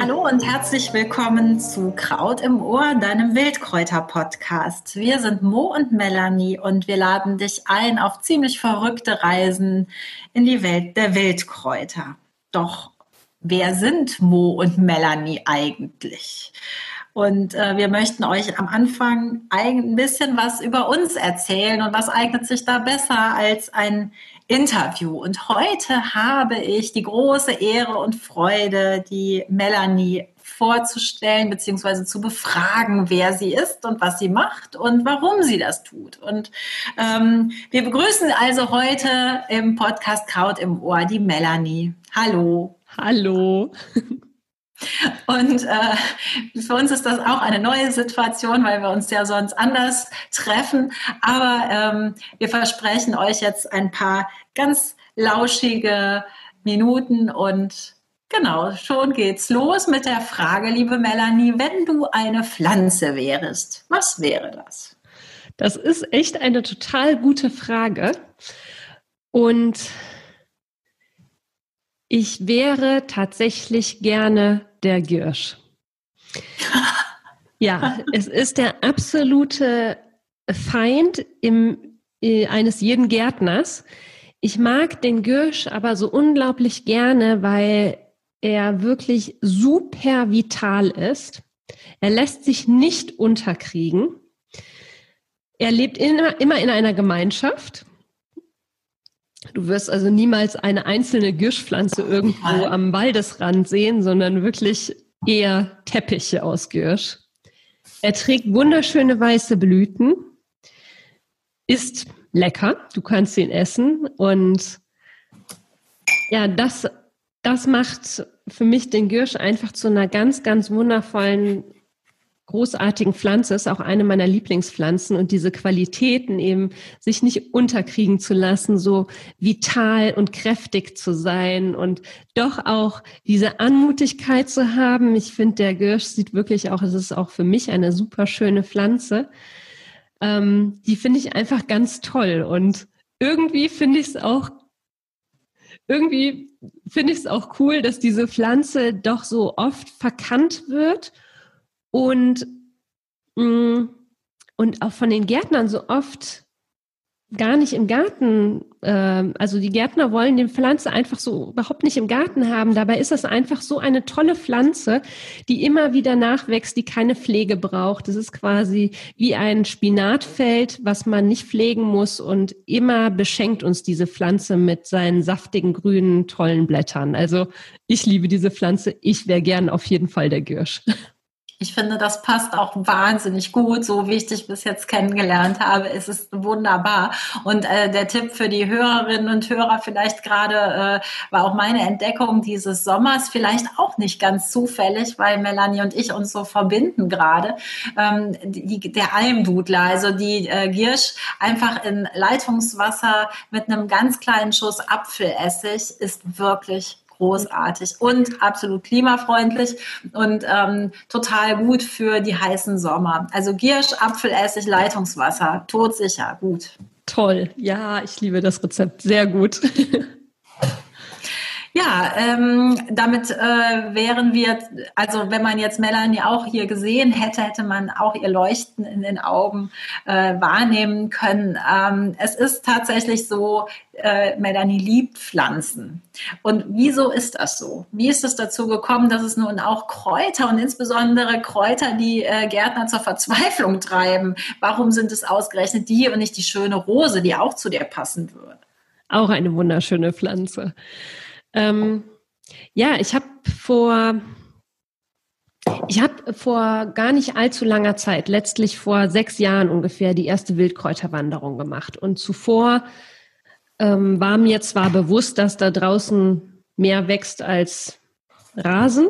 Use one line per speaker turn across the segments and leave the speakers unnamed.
Hallo und herzlich willkommen zu Kraut im Ohr, deinem Wildkräuter-Podcast. Wir sind Mo und Melanie und wir laden dich ein auf ziemlich verrückte Reisen in die Welt der Wildkräuter. Doch wer sind Mo und Melanie eigentlich? Und äh, wir möchten euch am Anfang ein bisschen was über uns erzählen und was eignet sich da besser als ein Interview. Und heute habe ich die große Ehre und Freude, die Melanie vorzustellen bzw. zu befragen, wer sie ist und was sie macht und warum sie das tut. Und ähm, wir begrüßen also heute im Podcast Kraut im Ohr die Melanie. Hallo.
Hallo.
Und äh, für uns ist das auch eine neue Situation, weil wir uns ja sonst anders treffen. Aber ähm, wir versprechen euch jetzt ein paar ganz lauschige Minuten und genau, schon geht's los mit der Frage, liebe Melanie, wenn du eine Pflanze wärst, was wäre das?
Das ist echt eine total gute Frage. Und ich wäre tatsächlich gerne der Girsch. Ja, es ist der absolute Feind im, äh, eines jeden Gärtners. Ich mag den Girsch aber so unglaublich gerne, weil er wirklich super vital ist. Er lässt sich nicht unterkriegen. Er lebt immer, immer in einer Gemeinschaft. Du wirst also niemals eine einzelne Girschpflanze irgendwo am Waldesrand sehen, sondern wirklich eher Teppiche aus Girsch. Er trägt wunderschöne weiße Blüten, ist lecker, du kannst ihn essen und ja, das, das macht für mich den Girsch einfach zu einer ganz, ganz wundervollen großartigen Pflanze, ist auch eine meiner Lieblingspflanzen und diese Qualitäten eben sich nicht unterkriegen zu lassen, so vital und kräftig zu sein und doch auch diese Anmutigkeit zu haben. Ich finde, der Girsch sieht wirklich auch, es ist auch für mich eine super schöne Pflanze. Ähm, die finde ich einfach ganz toll und irgendwie finde ich es auch irgendwie finde ich es auch cool, dass diese Pflanze doch so oft verkannt wird und, mm, und auch von den Gärtnern so oft gar nicht im Garten, äh, also die Gärtner wollen die Pflanze einfach so überhaupt nicht im Garten haben. Dabei ist das einfach so eine tolle Pflanze, die immer wieder nachwächst, die keine Pflege braucht. Das ist quasi wie ein Spinatfeld, was man nicht pflegen muss und immer beschenkt uns diese Pflanze mit seinen saftigen, grünen, tollen Blättern. Also ich liebe diese Pflanze. Ich wäre gern auf jeden Fall der Girsch.
Ich finde, das passt auch wahnsinnig gut. So wie ich dich bis jetzt kennengelernt habe, ist es wunderbar. Und äh, der Tipp für die Hörerinnen und Hörer vielleicht gerade äh, war auch meine Entdeckung dieses Sommers vielleicht auch nicht ganz zufällig, weil Melanie und ich uns so verbinden gerade. Ähm, die, der Almdudler, also die äh, Giersch einfach in Leitungswasser mit einem ganz kleinen Schuss Apfelessig ist wirklich großartig und absolut klimafreundlich und ähm, total gut für die heißen Sommer. Also Giersch, Apfelessig, Leitungswasser, todsicher, gut.
Toll, ja, ich liebe das Rezept, sehr gut.
Ja, ähm, damit äh, wären wir, also wenn man jetzt Melanie auch hier gesehen hätte, hätte man auch ihr Leuchten in den Augen äh, wahrnehmen können. Ähm, es ist tatsächlich so, äh, Melanie liebt Pflanzen. Und wieso ist das so? Wie ist es dazu gekommen, dass es nun auch Kräuter und insbesondere Kräuter, die äh, Gärtner zur Verzweiflung treiben? Warum sind es ausgerechnet die und nicht die schöne Rose, die auch zu dir passen würde?
Auch eine wunderschöne Pflanze. Ähm, ja, ich habe vor, ich habe vor gar nicht allzu langer Zeit, letztlich vor sechs Jahren ungefähr, die erste Wildkräuterwanderung gemacht. Und zuvor ähm, war mir zwar bewusst, dass da draußen mehr wächst als Rasen,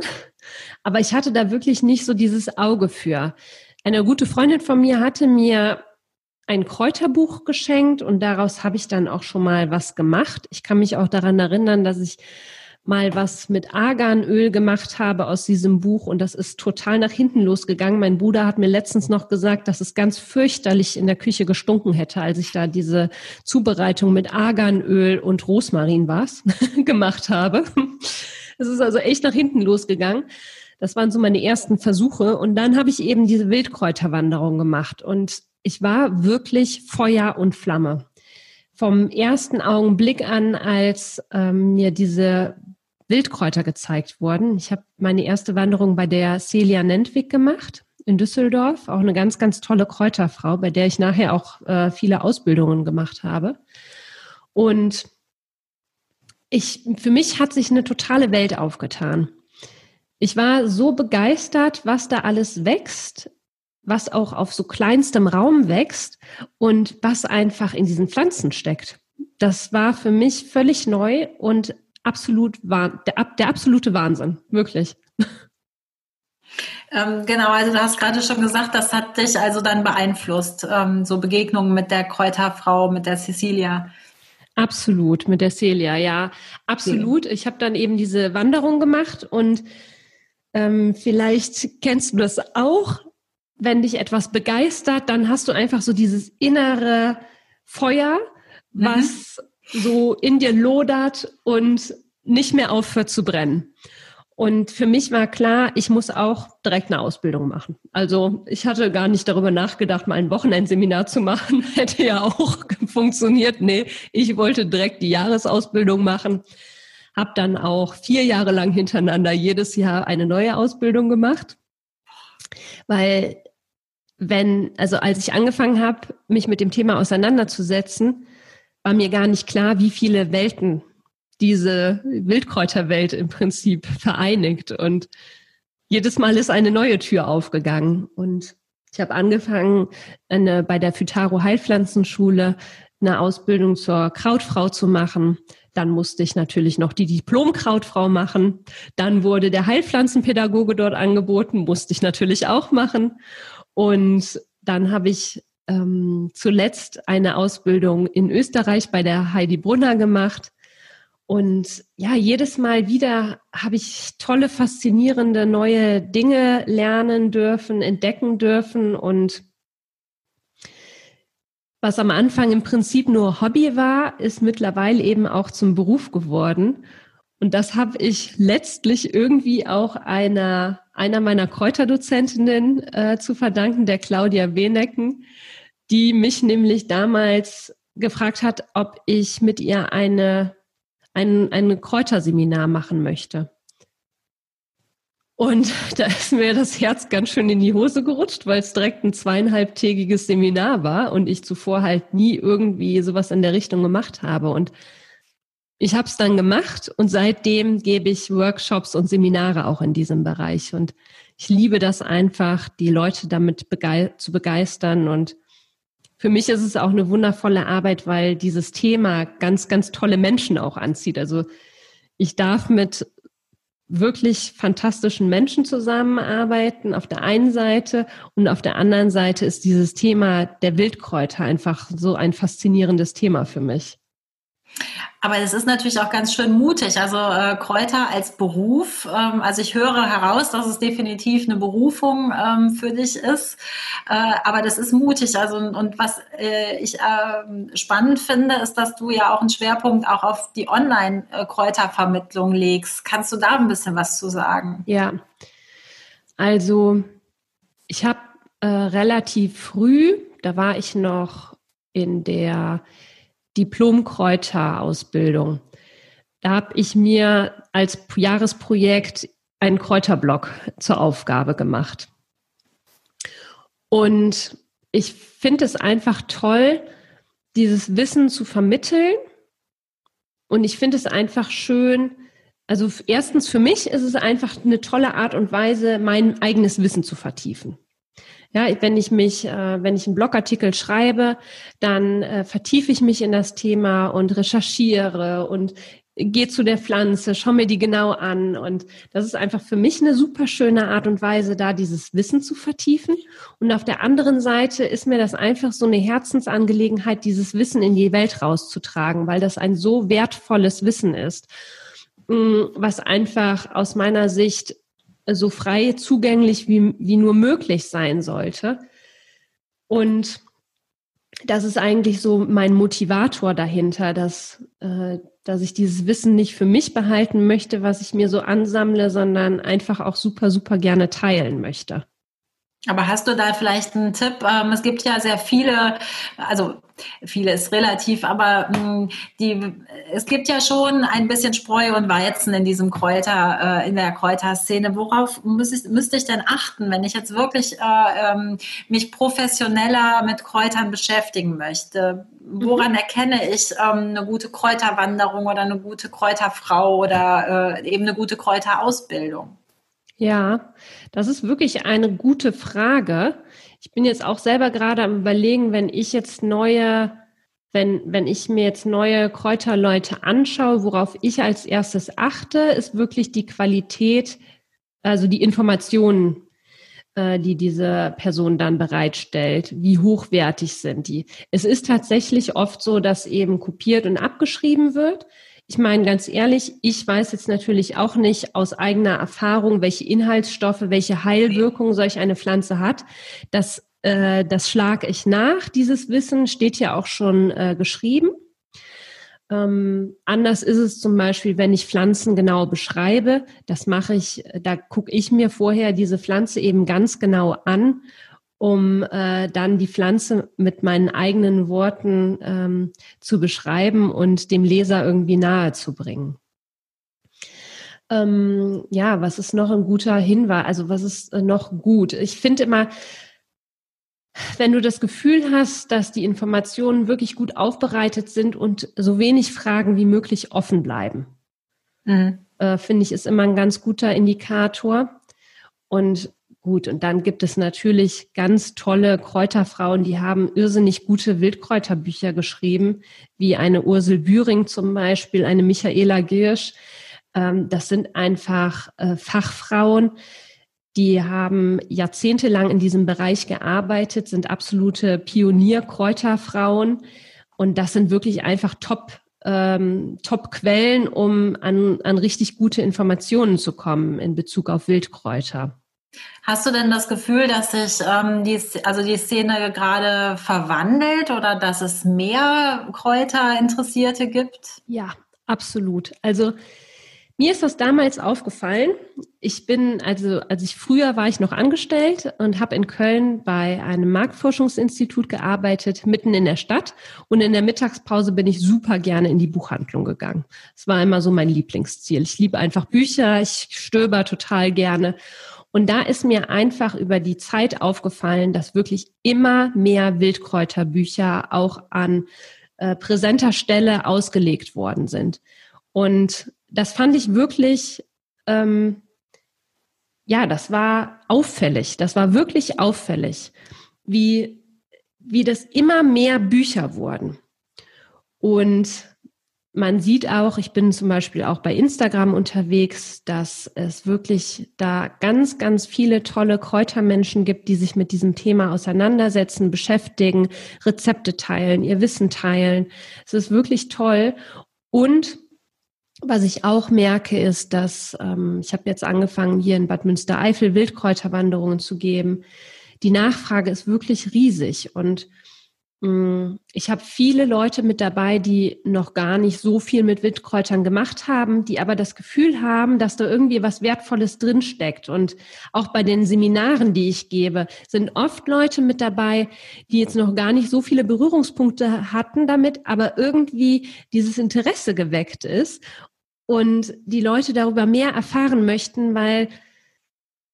Aber ich hatte da wirklich nicht so dieses Auge für. Eine gute Freundin von mir hatte mir ein Kräuterbuch geschenkt und daraus habe ich dann auch schon mal was gemacht. Ich kann mich auch daran erinnern, dass ich mal was mit Arganöl gemacht habe aus diesem Buch und das ist total nach hinten losgegangen. Mein Bruder hat mir letztens noch gesagt, dass es ganz fürchterlich in der Küche gestunken hätte, als ich da diese Zubereitung mit Arganöl und Rosmarin was gemacht habe. Es ist also echt nach hinten losgegangen. Das waren so meine ersten Versuche und dann habe ich eben diese Wildkräuterwanderung gemacht und ich war wirklich Feuer und Flamme vom ersten Augenblick an, als ähm, mir diese Wildkräuter gezeigt wurden. Ich habe meine erste Wanderung bei der Celia Nentwig gemacht in Düsseldorf, auch eine ganz, ganz tolle Kräuterfrau, bei der ich nachher auch äh, viele Ausbildungen gemacht habe. Und ich, für mich hat sich eine totale Welt aufgetan. Ich war so begeistert, was da alles wächst, was auch auf so kleinstem Raum wächst und was einfach in diesen Pflanzen steckt. Das war für mich völlig neu und absolut der, der absolute Wahnsinn, wirklich.
Ähm, genau, also du hast gerade schon gesagt, das hat dich also dann beeinflusst, ähm, so Begegnungen mit der Kräuterfrau, mit der Cecilia.
Absolut, mit der Celia, ja, absolut. Ich habe dann eben diese Wanderung gemacht und ähm, vielleicht kennst du das auch, wenn dich etwas begeistert, dann hast du einfach so dieses innere Feuer, mhm. was so in dir lodert und nicht mehr aufhört zu brennen. Und für mich war klar, ich muss auch direkt eine Ausbildung machen. Also ich hatte gar nicht darüber nachgedacht, mal ein Wochenendseminar zu machen. Hätte ja auch funktioniert. Nee, ich wollte direkt die Jahresausbildung machen. Hab dann auch vier Jahre lang hintereinander jedes Jahr eine neue Ausbildung gemacht. Weil wenn, also als ich angefangen habe, mich mit dem Thema auseinanderzusetzen, war mir gar nicht klar, wie viele Welten diese Wildkräuterwelt im Prinzip vereinigt. Und jedes Mal ist eine neue Tür aufgegangen. Und ich habe angefangen, eine, bei der Phytaro Heilpflanzenschule eine Ausbildung zur Krautfrau zu machen. Dann musste ich natürlich noch die Diplom-Krautfrau machen. Dann wurde der Heilpflanzenpädagoge dort angeboten, musste ich natürlich auch machen. Und dann habe ich ähm, zuletzt eine Ausbildung in Österreich bei der Heidi Brunner gemacht. Und ja, jedes Mal wieder habe ich tolle, faszinierende neue Dinge lernen dürfen, entdecken dürfen. Und was am Anfang im Prinzip nur Hobby war, ist mittlerweile eben auch zum Beruf geworden. Und das habe ich letztlich irgendwie auch einer, einer meiner Kräuterdozentinnen äh, zu verdanken, der Claudia Wenecken, die mich nämlich damals gefragt hat, ob ich mit ihr eine, ein, ein Kräuterseminar machen möchte. Und da ist mir das Herz ganz schön in die Hose gerutscht, weil es direkt ein zweieinhalbtägiges Seminar war und ich zuvor halt nie irgendwie sowas in der Richtung gemacht habe. Und ich habe es dann gemacht und seitdem gebe ich Workshops und Seminare auch in diesem Bereich. Und ich liebe das einfach, die Leute damit zu begeistern und für mich ist es auch eine wundervolle Arbeit, weil dieses Thema ganz, ganz tolle Menschen auch anzieht. Also ich darf mit wirklich fantastischen Menschen zusammenarbeiten auf der einen Seite und auf der anderen Seite ist dieses Thema der Wildkräuter einfach so ein faszinierendes Thema für mich.
Aber es ist natürlich auch ganz schön mutig. Also äh, Kräuter als Beruf. Ähm, also ich höre heraus, dass es definitiv eine Berufung ähm, für dich ist. Äh, aber das ist mutig. Also und was äh, ich äh, spannend finde, ist, dass du ja auch einen Schwerpunkt auch auf die Online-Kräutervermittlung legst. Kannst du da ein bisschen was zu sagen?
Ja. Also ich habe äh, relativ früh, da war ich noch in der Diplom-Kräuter-Ausbildung. Da habe ich mir als Jahresprojekt einen Kräuterblock zur Aufgabe gemacht. Und ich finde es einfach toll, dieses Wissen zu vermitteln. Und ich finde es einfach schön, also erstens für mich ist es einfach eine tolle Art und Weise, mein eigenes Wissen zu vertiefen. Ja, wenn ich mich, äh, wenn ich einen Blogartikel schreibe, dann äh, vertiefe ich mich in das Thema und recherchiere und geh zu der Pflanze, schau mir die genau an. Und das ist einfach für mich eine super schöne Art und Weise, da dieses Wissen zu vertiefen. Und auf der anderen Seite ist mir das einfach so eine Herzensangelegenheit, dieses Wissen in die Welt rauszutragen, weil das ein so wertvolles Wissen ist, mm, was einfach aus meiner Sicht so frei zugänglich wie, wie nur möglich sein sollte. Und das ist eigentlich so mein Motivator dahinter, dass, äh, dass ich dieses Wissen nicht für mich behalten möchte, was ich mir so ansammle, sondern einfach auch super, super gerne teilen möchte.
Aber hast du da vielleicht einen Tipp? Ähm, es gibt ja sehr viele, also viele ist relativ, aber hm, die, es gibt ja schon ein bisschen Spreu und Weizen in diesem Kräuter, äh, in der Kräuterszene. Worauf müsste ich, müsste ich denn achten, wenn ich jetzt wirklich äh, ähm, mich professioneller mit Kräutern beschäftigen möchte? Woran mhm. erkenne ich ähm, eine gute Kräuterwanderung oder eine gute Kräuterfrau oder äh, eben eine gute Kräuterausbildung?
Ja, das ist wirklich eine gute Frage. Ich bin jetzt auch selber gerade am überlegen, wenn ich jetzt neue, wenn, wenn ich mir jetzt neue Kräuterleute anschaue, worauf ich als erstes achte, ist wirklich die Qualität, also die Informationen, äh, die diese Person dann bereitstellt. Wie hochwertig sind die? Es ist tatsächlich oft so, dass eben kopiert und abgeschrieben wird. Ich meine ganz ehrlich, ich weiß jetzt natürlich auch nicht aus eigener Erfahrung, welche Inhaltsstoffe, welche Heilwirkung solch eine Pflanze hat. Das, äh, das schlage ich nach. Dieses Wissen steht ja auch schon äh, geschrieben. Ähm, anders ist es zum Beispiel, wenn ich Pflanzen genau beschreibe. Das mache ich, da gucke ich mir vorher diese Pflanze eben ganz genau an um äh, dann die Pflanze mit meinen eigenen Worten ähm, zu beschreiben und dem Leser irgendwie nahe zu bringen. Ähm, ja, was ist noch ein guter Hinweis? Also was ist äh, noch gut? Ich finde immer, wenn du das Gefühl hast, dass die Informationen wirklich gut aufbereitet sind und so wenig Fragen wie möglich offen bleiben, mhm. äh, finde ich, ist immer ein ganz guter Indikator. Und Gut, und dann gibt es natürlich ganz tolle Kräuterfrauen, die haben irrsinnig gute Wildkräuterbücher geschrieben, wie eine Ursel Büring zum Beispiel, eine Michaela Girsch. Ähm, das sind einfach äh, Fachfrauen, die haben jahrzehntelang in diesem Bereich gearbeitet, sind absolute Pionierkräuterfrauen. Und das sind wirklich einfach top ähm, Top-Quellen, um an, an richtig gute Informationen zu kommen in Bezug auf Wildkräuter.
Hast du denn das Gefühl, dass sich ähm, die, also die Szene gerade verwandelt oder dass es mehr Kräuterinteressierte gibt?
Ja, absolut. Also mir ist das damals aufgefallen. Ich bin, also als ich früher war ich noch angestellt und habe in Köln bei einem Marktforschungsinstitut gearbeitet, mitten in der Stadt. Und in der Mittagspause bin ich super gerne in die Buchhandlung gegangen. Es war immer so mein Lieblingsziel. Ich liebe einfach Bücher, ich stöber total gerne. Und da ist mir einfach über die Zeit aufgefallen, dass wirklich immer mehr Wildkräuterbücher auch an äh, präsenter Stelle ausgelegt worden sind. Und das fand ich wirklich, ähm, ja, das war auffällig. Das war wirklich auffällig, wie, wie das immer mehr Bücher wurden. Und man sieht auch, ich bin zum Beispiel auch bei Instagram unterwegs, dass es wirklich da ganz, ganz viele tolle Kräutermenschen gibt, die sich mit diesem Thema auseinandersetzen, beschäftigen, Rezepte teilen, ihr Wissen teilen. Es ist wirklich toll. Und was ich auch merke, ist, dass ähm, ich habe jetzt angefangen, hier in Bad Münstereifel Wildkräuterwanderungen zu geben. Die Nachfrage ist wirklich riesig und ich habe viele Leute mit dabei, die noch gar nicht so viel mit Wildkräutern gemacht haben, die aber das Gefühl haben, dass da irgendwie was Wertvolles drinsteckt. Und auch bei den Seminaren, die ich gebe, sind oft Leute mit dabei, die jetzt noch gar nicht so viele Berührungspunkte hatten damit, aber irgendwie dieses Interesse geweckt ist und die Leute darüber mehr erfahren möchten, weil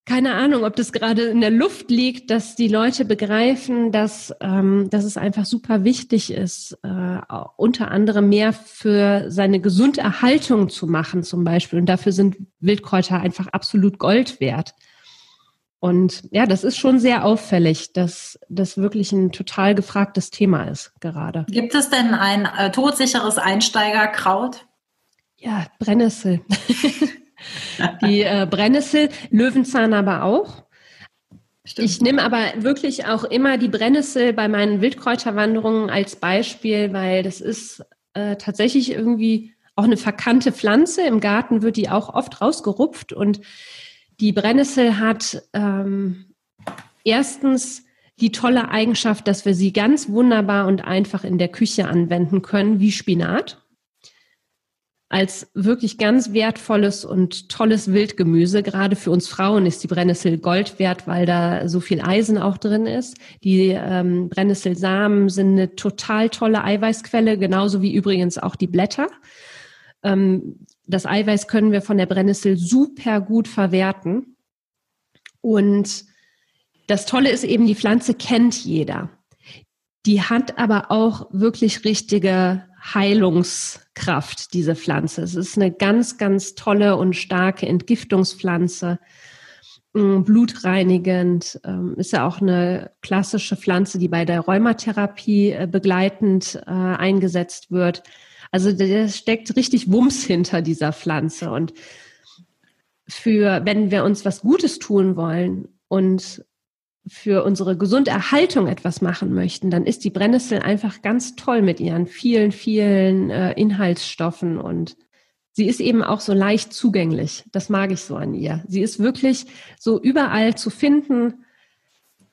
keine Ahnung, ob das gerade in der Luft liegt, dass die Leute begreifen, dass, ähm, dass es einfach super wichtig ist, äh, unter anderem mehr für seine Gesunderhaltung zu machen zum Beispiel. Und dafür sind Wildkräuter einfach absolut Gold wert. Und ja, das ist schon sehr auffällig, dass das wirklich ein total gefragtes Thema ist gerade.
Gibt es denn ein äh, todsicheres Einsteigerkraut?
Ja, Brennnessel. die äh, Brennnessel, Löwenzahn aber auch. Stimmt. Ich nehme aber wirklich auch immer die Brennnessel bei meinen Wildkräuterwanderungen als Beispiel, weil das ist äh, tatsächlich irgendwie auch eine verkannte Pflanze. Im Garten wird die auch oft rausgerupft und die Brennnessel hat ähm, erstens die tolle Eigenschaft, dass wir sie ganz wunderbar und einfach in der Küche anwenden können, wie Spinat als wirklich ganz wertvolles und tolles Wildgemüse. Gerade für uns Frauen ist die Brennnessel Gold wert, weil da so viel Eisen auch drin ist. Die ähm, Brennnesselsamen sind eine total tolle Eiweißquelle, genauso wie übrigens auch die Blätter. Ähm, das Eiweiß können wir von der Brennnessel super gut verwerten. Und das Tolle ist eben, die Pflanze kennt jeder. Die hat aber auch wirklich richtige Heilungskraft, diese Pflanze. Es ist eine ganz, ganz tolle und starke Entgiftungspflanze, mm, blutreinigend, ähm, ist ja auch eine klassische Pflanze, die bei der Rheumatherapie äh, begleitend äh, eingesetzt wird. Also da steckt richtig Wumms hinter dieser Pflanze. Und für, wenn wir uns was Gutes tun wollen und für unsere Gesunderhaltung etwas machen möchten, dann ist die Brennnessel einfach ganz toll mit ihren vielen, vielen äh, Inhaltsstoffen und sie ist eben auch so leicht zugänglich. Das mag ich so an ihr. Sie ist wirklich so überall zu finden,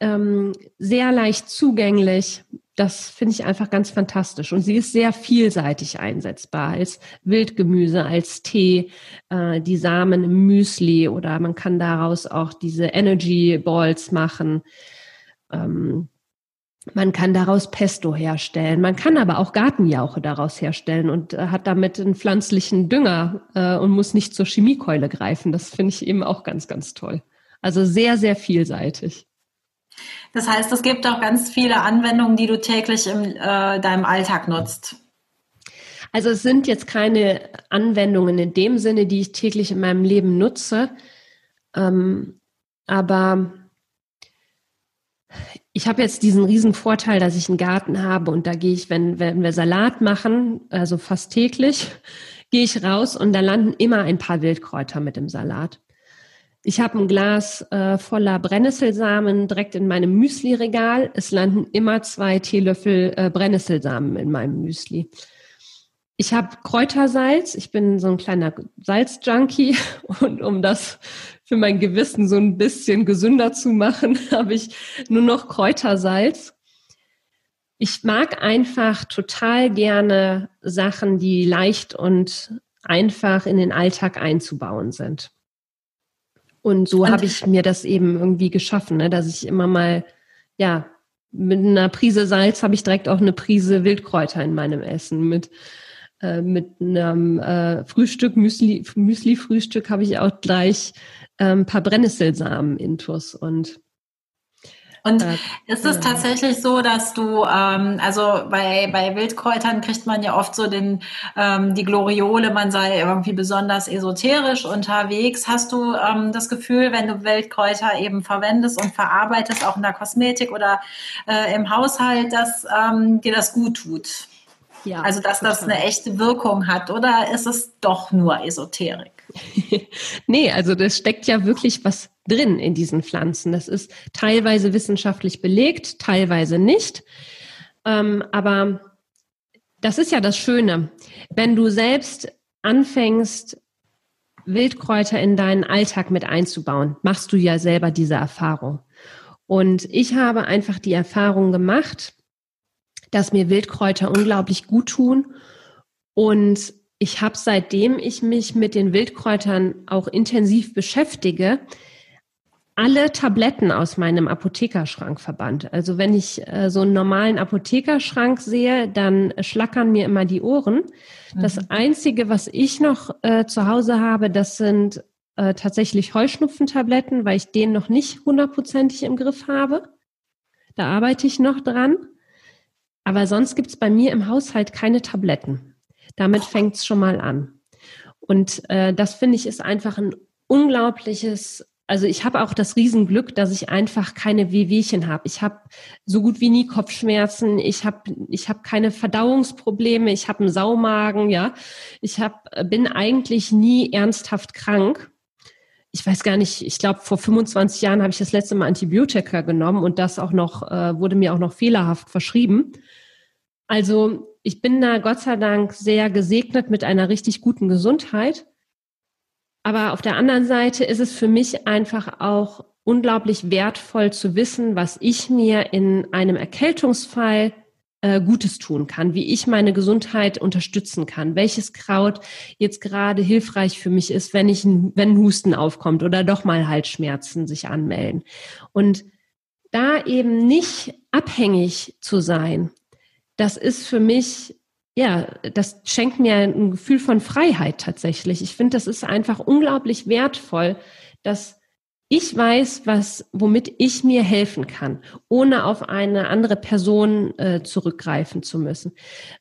ähm, sehr leicht zugänglich das finde ich einfach ganz fantastisch. Und sie ist sehr vielseitig einsetzbar als Wildgemüse, als Tee, äh, die Samen im Müsli oder man kann daraus auch diese Energy Balls machen. Ähm, man kann daraus Pesto herstellen. Man kann aber auch Gartenjauche daraus herstellen und äh, hat damit einen pflanzlichen Dünger äh, und muss nicht zur Chemiekeule greifen. Das finde ich eben auch ganz, ganz toll. Also sehr, sehr vielseitig.
Das heißt, es gibt auch ganz viele Anwendungen, die du täglich in äh, deinem Alltag nutzt.
Also es sind jetzt keine Anwendungen in dem Sinne, die ich täglich in meinem Leben nutze. Ähm, aber ich habe jetzt diesen riesen Vorteil, dass ich einen Garten habe und da gehe ich, wenn, wenn wir Salat machen, also fast täglich, gehe ich raus und da landen immer ein paar Wildkräuter mit dem Salat. Ich habe ein Glas äh, voller Brennnesselsamen direkt in meinem Müsli-Regal. Es landen immer zwei Teelöffel äh, Brennnesselsamen in meinem Müsli. Ich habe Kräutersalz. Ich bin so ein kleiner Salzjunkie und um das für mein Gewissen so ein bisschen gesünder zu machen, habe ich nur noch Kräutersalz. Ich mag einfach total gerne Sachen, die leicht und einfach in den Alltag einzubauen sind. Und so habe ich mir das eben irgendwie geschaffen, ne, dass ich immer mal, ja, mit einer Prise Salz habe ich direkt auch eine Prise Wildkräuter in meinem Essen. Mit, äh, mit einem äh, Frühstück, Müsli, Müsli-Frühstück habe ich auch gleich äh, ein paar Brennnesselsamen intus und
und äh, ist es tatsächlich so, dass du, ähm, also bei, bei Wildkräutern kriegt man ja oft so den, ähm, die Gloriole, man sei irgendwie besonders esoterisch unterwegs. Hast du ähm, das Gefühl, wenn du Wildkräuter eben verwendest und verarbeitest, auch in der Kosmetik oder äh, im Haushalt, dass ähm, dir das gut tut? Ja, also dass total. das eine echte Wirkung hat oder ist es doch nur Esoterik?
nee, also das steckt ja wirklich was drin in diesen Pflanzen. Das ist teilweise wissenschaftlich belegt, teilweise nicht. Ähm, aber das ist ja das Schöne. Wenn du selbst anfängst, Wildkräuter in deinen Alltag mit einzubauen, machst du ja selber diese Erfahrung. Und ich habe einfach die Erfahrung gemacht, dass mir Wildkräuter unglaublich gut tun und ich habe seitdem ich mich mit den Wildkräutern auch intensiv beschäftige, alle Tabletten aus meinem Apothekerschrank verbannt. Also wenn ich äh, so einen normalen Apothekerschrank sehe, dann schlackern mir immer die Ohren. Mhm. Das Einzige, was ich noch äh, zu Hause habe, das sind äh, tatsächlich Heuschnupfentabletten, weil ich den noch nicht hundertprozentig im Griff habe. Da arbeite ich noch dran. Aber sonst gibt es bei mir im Haushalt keine Tabletten. Damit fängt es schon mal an. Und äh, das finde ich ist einfach ein unglaubliches Also ich habe auch das Riesenglück, dass ich einfach keine Wehwehchen habe. Ich habe so gut wie nie Kopfschmerzen. Ich habe ich hab keine Verdauungsprobleme. Ich habe einen Saumagen. Ja, ich hab, bin eigentlich nie ernsthaft krank. Ich weiß gar nicht. Ich glaube, vor 25 Jahren habe ich das letzte Mal Antibiotika genommen und das auch noch äh, wurde mir auch noch fehlerhaft verschrieben. Also ich bin da Gott sei Dank sehr gesegnet mit einer richtig guten Gesundheit. Aber auf der anderen Seite ist es für mich einfach auch unglaublich wertvoll zu wissen, was ich mir in einem Erkältungsfall äh, Gutes tun kann, wie ich meine Gesundheit unterstützen kann, welches Kraut jetzt gerade hilfreich für mich ist, wenn ich wenn Husten aufkommt oder doch mal Halsschmerzen sich anmelden. Und da eben nicht abhängig zu sein, das ist für mich ja, das schenkt mir ein Gefühl von Freiheit tatsächlich. Ich finde, das ist einfach unglaublich wertvoll, dass ich weiß, was, womit ich mir helfen kann, ohne auf eine andere Person äh, zurückgreifen zu müssen.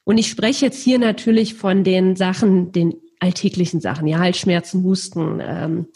Und ich spreche jetzt hier natürlich von den Sachen, den alltäglichen Sachen, ja, Halsschmerzen, Husten, ähm,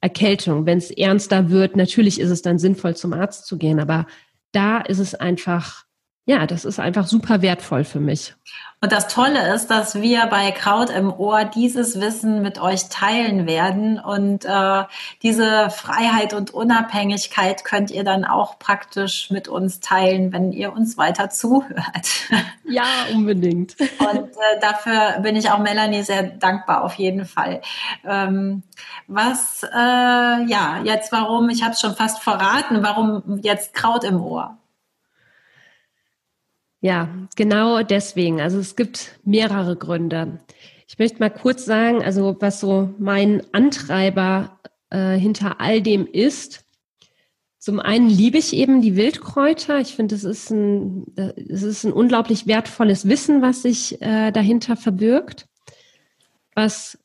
Erkältung. Wenn es ernster wird, natürlich ist es dann sinnvoll, zum Arzt zu gehen, aber da ist es einfach ja, das ist einfach super wertvoll für mich.
Und das Tolle ist, dass wir bei Kraut im Ohr dieses Wissen mit euch teilen werden. Und äh, diese Freiheit und Unabhängigkeit könnt ihr dann auch praktisch mit uns teilen, wenn ihr uns weiter zuhört.
Ja, unbedingt.
Und äh, dafür bin ich auch Melanie sehr dankbar auf jeden Fall. Ähm, was, äh, ja, jetzt warum, ich habe es schon fast verraten, warum jetzt Kraut im Ohr?
Ja, genau deswegen. Also es gibt mehrere Gründe. Ich möchte mal kurz sagen, also was so mein Antreiber äh, hinter all dem ist. Zum einen liebe ich eben die Wildkräuter. Ich finde, es ist ein, ist ein unglaublich wertvolles Wissen, was sich äh, dahinter verbirgt. Was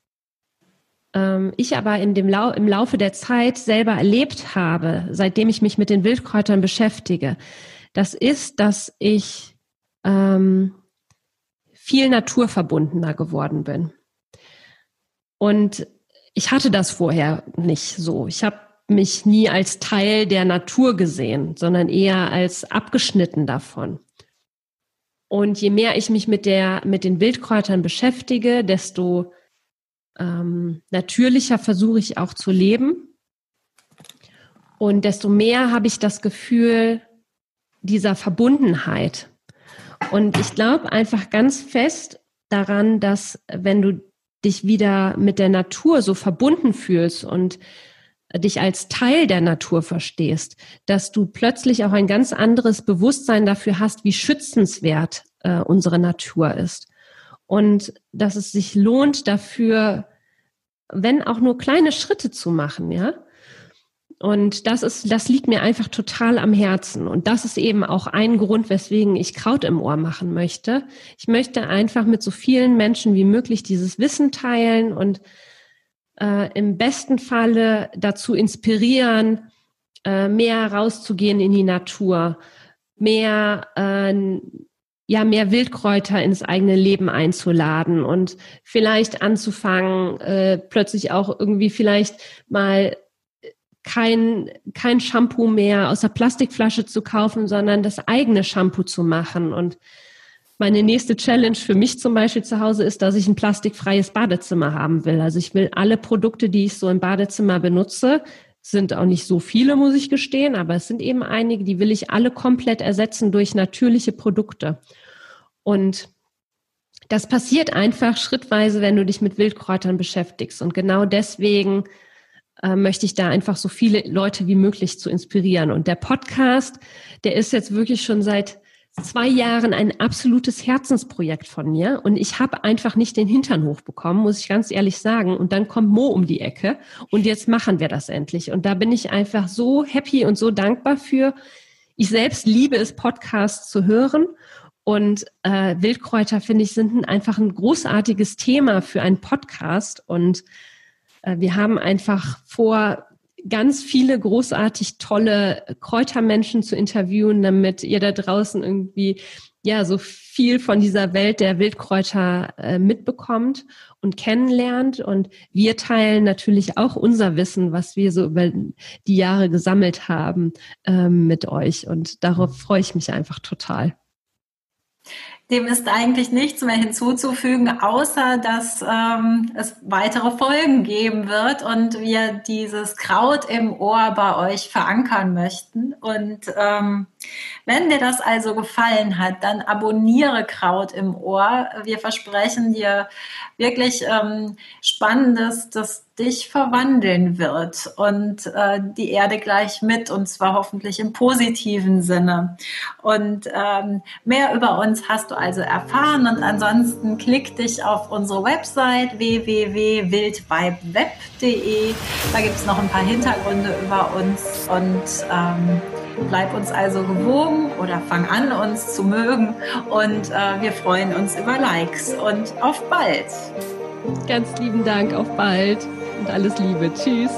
ähm, ich aber in dem Lau im Laufe der Zeit selber erlebt habe, seitdem ich mich mit den Wildkräutern beschäftige, das ist, dass ich ähm, viel naturverbundener geworden bin. Und ich hatte das vorher nicht so. Ich habe mich nie als Teil der Natur gesehen, sondern eher als abgeschnitten davon. Und je mehr ich mich mit der mit den Wildkräutern beschäftige, desto ähm, natürlicher versuche ich auch zu leben. Und desto mehr habe ich das Gefühl dieser Verbundenheit und ich glaube einfach ganz fest daran, dass wenn du dich wieder mit der Natur so verbunden fühlst und dich als Teil der Natur verstehst, dass du plötzlich auch ein ganz anderes Bewusstsein dafür hast, wie schützenswert äh, unsere Natur ist. Und dass es sich lohnt, dafür, wenn auch nur kleine Schritte zu machen, ja, und das ist, das liegt mir einfach total am Herzen. Und das ist eben auch ein Grund, weswegen ich Kraut im Ohr machen möchte. Ich möchte einfach mit so vielen Menschen wie möglich dieses Wissen teilen und äh, im besten Falle dazu inspirieren, äh, mehr rauszugehen in die Natur, mehr, äh, ja, mehr Wildkräuter ins eigene Leben einzuladen und vielleicht anzufangen, äh, plötzlich auch irgendwie vielleicht mal kein, kein Shampoo mehr aus der Plastikflasche zu kaufen, sondern das eigene Shampoo zu machen. Und meine nächste Challenge für mich zum Beispiel zu Hause ist, dass ich ein plastikfreies Badezimmer haben will. Also ich will alle Produkte, die ich so im Badezimmer benutze, sind auch nicht so viele, muss ich gestehen, aber es sind eben einige, die will ich alle komplett ersetzen durch natürliche Produkte. Und das passiert einfach schrittweise, wenn du dich mit Wildkräutern beschäftigst. Und genau deswegen äh, möchte ich da einfach so viele Leute wie möglich zu inspirieren. Und der Podcast, der ist jetzt wirklich schon seit zwei Jahren ein absolutes Herzensprojekt von mir und ich habe einfach nicht den Hintern hochbekommen, muss ich ganz ehrlich sagen. Und dann kommt Mo um die Ecke und jetzt machen wir das endlich. Und da bin ich einfach so happy und so dankbar für. Ich selbst liebe es, Podcasts zu hören und äh, Wildkräuter, finde ich, sind einfach ein großartiges Thema für einen Podcast und wir haben einfach vor, ganz viele großartig tolle Kräutermenschen zu interviewen, damit ihr da draußen irgendwie ja so viel von dieser Welt der Wildkräuter äh, mitbekommt und kennenlernt. Und wir teilen natürlich auch unser Wissen, was wir so über die Jahre gesammelt haben, ähm, mit euch. Und darauf freue ich mich einfach total.
Dem ist eigentlich nichts mehr hinzuzufügen, außer dass ähm, es weitere Folgen geben wird und wir dieses Kraut im Ohr bei euch verankern möchten. Und ähm, wenn dir das also gefallen hat, dann abonniere Kraut im Ohr. Wir versprechen dir wirklich ähm, Spannendes, das dich verwandeln wird und äh, die Erde gleich mit und zwar hoffentlich im positiven Sinne. Und ähm, mehr über uns hast du also erfahren und ansonsten klick dich auf unsere Website www.wildvibeweb.de. Da gibt es noch ein paar Hintergründe über uns und ähm, bleib uns also gewogen oder fang an, uns zu mögen und äh, wir freuen uns über Likes und auf bald.
Ganz lieben Dank, auf bald und alles Liebe. Tschüss.